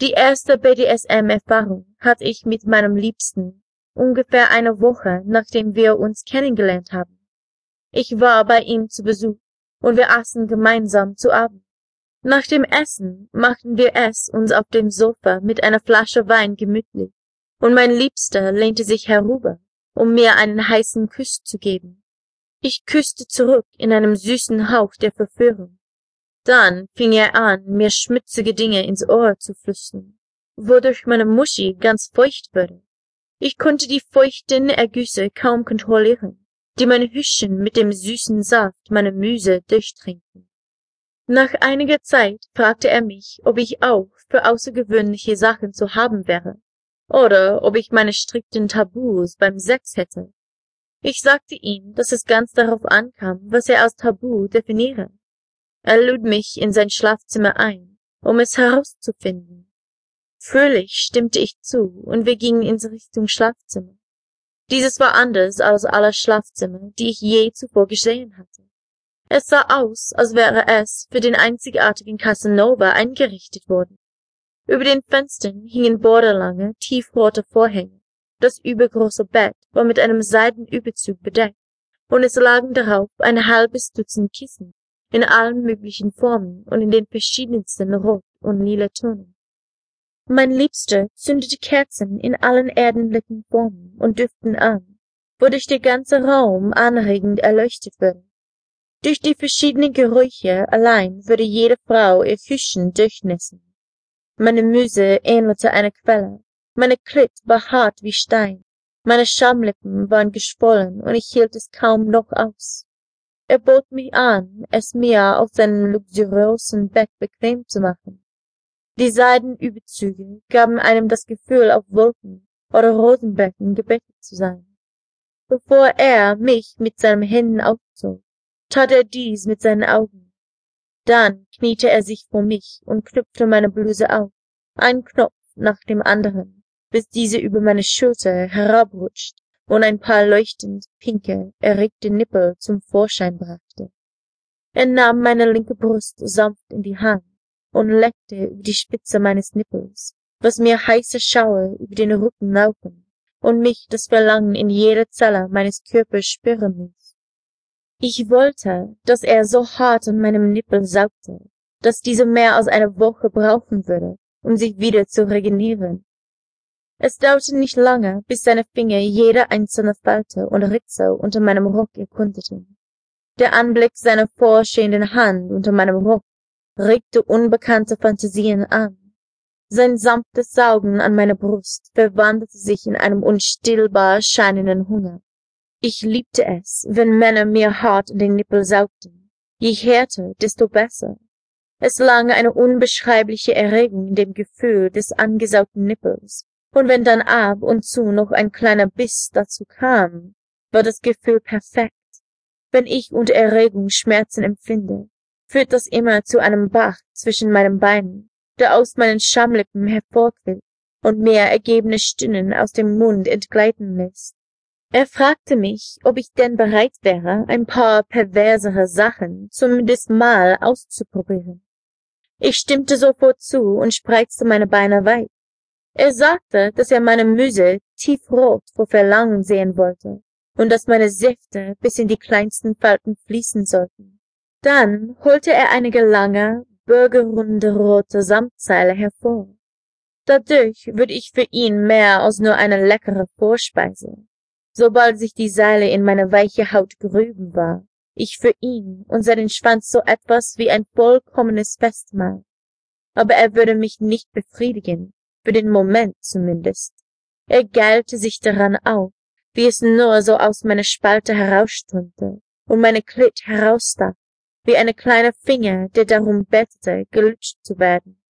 Die erste BDSM-Erfahrung hatte ich mit meinem Liebsten ungefähr eine Woche, nachdem wir uns kennengelernt haben. Ich war bei ihm zu Besuch und wir aßen gemeinsam zu Abend. Nach dem Essen machten wir es uns auf dem Sofa mit einer Flasche Wein gemütlich, und mein Liebster lehnte sich herüber, um mir einen heißen Kuss zu geben. Ich küsste zurück in einem süßen Hauch der Verführung. Dann fing er an, mir schmutzige Dinge ins Ohr zu flüstern, wodurch meine Muschi ganz feucht wurde. Ich konnte die feuchten Ergüsse kaum kontrollieren, die mein Hüschen mit dem süßen Saft meiner Müse durchtrinken. Nach einiger Zeit fragte er mich, ob ich auch für außergewöhnliche Sachen zu haben wäre, oder ob ich meine strikten Tabus beim Sex hätte. Ich sagte ihm, dass es ganz darauf ankam, was er als Tabu definiere. Er lud mich in sein Schlafzimmer ein, um es herauszufinden. Fröhlich stimmte ich zu, und wir gingen in Richtung Schlafzimmer. Dieses war anders als alle Schlafzimmer, die ich je zuvor gesehen hatte. Es sah aus, als wäre es für den einzigartigen Casanova eingerichtet worden. Über den Fenstern hingen borderlange, tiefrote Vorhänge. Das übergroße Bett war mit einem Seidenüberzug bedeckt, und es lagen darauf ein halbes Dutzend Kissen, in allen möglichen Formen und in den verschiedensten Rot- und lila Tönen. Mein Liebster zündete Kerzen in allen erdenlichen Formen und Düften an, wodurch der ganze Raum anregend erleuchtet wurde. Durch die verschiedenen Gerüche allein würde jede Frau ihr Füßchen durchnässen. Meine Müse ähnelte einer Quelle, meine Klit war hart wie Stein, meine Schamlippen waren geschwollen und ich hielt es kaum noch aus. Er bot mich an, es mir auf seinem luxuriösen Bett bequem zu machen. Die Seidenüberzüge gaben einem das Gefühl, auf Wolken oder Rosenbecken gebettet zu sein. Bevor er mich mit seinen Händen aufzog, tat er dies mit seinen Augen. Dann kniete er sich vor mich und knüpfte meine Bluse auf, einen Knopf nach dem anderen, bis diese über meine Schulter und ein paar leuchtend pinke, erregte Nippel zum Vorschein brachte. Er nahm meine linke Brust sanft in die Hand und leckte über die Spitze meines Nippels, was mir heiße Schauer über den Rücken laufen und mich das Verlangen in jeder Zelle meines Körpers spüren ließ. Ich wollte, dass er so hart an meinem Nippel saugte, dass diese mehr als eine Woche brauchen würde, um sich wieder zu regenerieren. Es dauerte nicht lange, bis seine Finger jede einzelne Falte und Ritze unter meinem Rock erkundeten. Der Anblick seiner vorstehenden Hand unter meinem Rock regte unbekannte Fantasien an. Sein sanftes Saugen an meiner Brust verwandelte sich in einem unstillbar scheinenden Hunger. Ich liebte es, wenn Männer mir hart in den Nippel saugten. Je härter, desto besser. Es lag eine unbeschreibliche Erregung in dem Gefühl des angesaugten Nippels, und wenn dann ab und zu noch ein kleiner Biss dazu kam, war das Gefühl perfekt. Wenn ich unter Erregung Schmerzen empfinde, führt das immer zu einem Bach zwischen meinen Beinen, der aus meinen Schamlippen hervorquillt und mir ergebene Stimmen aus dem Mund entgleiten lässt. Er fragte mich, ob ich denn bereit wäre, ein paar perversere Sachen zumindest mal auszuprobieren. Ich stimmte sofort zu und spreizte meine Beine weit. Er sagte, dass er meine Müse tiefrot vor Verlangen sehen wollte und dass meine Säfte bis in die kleinsten Falten fließen sollten. Dann holte er einige lange, bürgerrunde rote Samtseile hervor. Dadurch würde ich für ihn mehr als nur eine leckere Vorspeise. Sobald sich die Seile in meine weiche Haut grüben war, ich für ihn und seinen Schwanz so etwas wie ein vollkommenes Festmahl. Aber er würde mich nicht befriedigen, für den Moment zumindest. Er geilte sich daran auf, wie es nur so aus meiner Spalte herausströmte und meine Klit herausstach, wie eine kleine Finger, der darum bettete, gelutscht zu werden.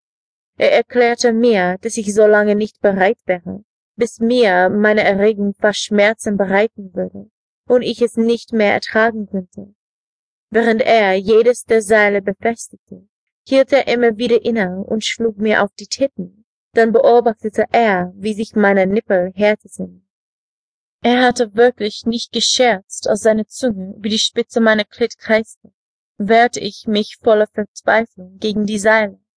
Er erklärte mir, dass ich so lange nicht bereit wäre, bis mir meine Erregung fast Schmerzen bereiten würde und ich es nicht mehr ertragen könnte. Während er jedes der Seile befestigte, hielt er immer wieder inne und schlug mir auf die Titten dann beobachtete er, wie sich meine Nippel härteten. Er hatte wirklich nicht gescherzt, als seine Zunge über die Spitze meiner Klit kreiste, wehrte ich mich voller Verzweiflung gegen die Seile,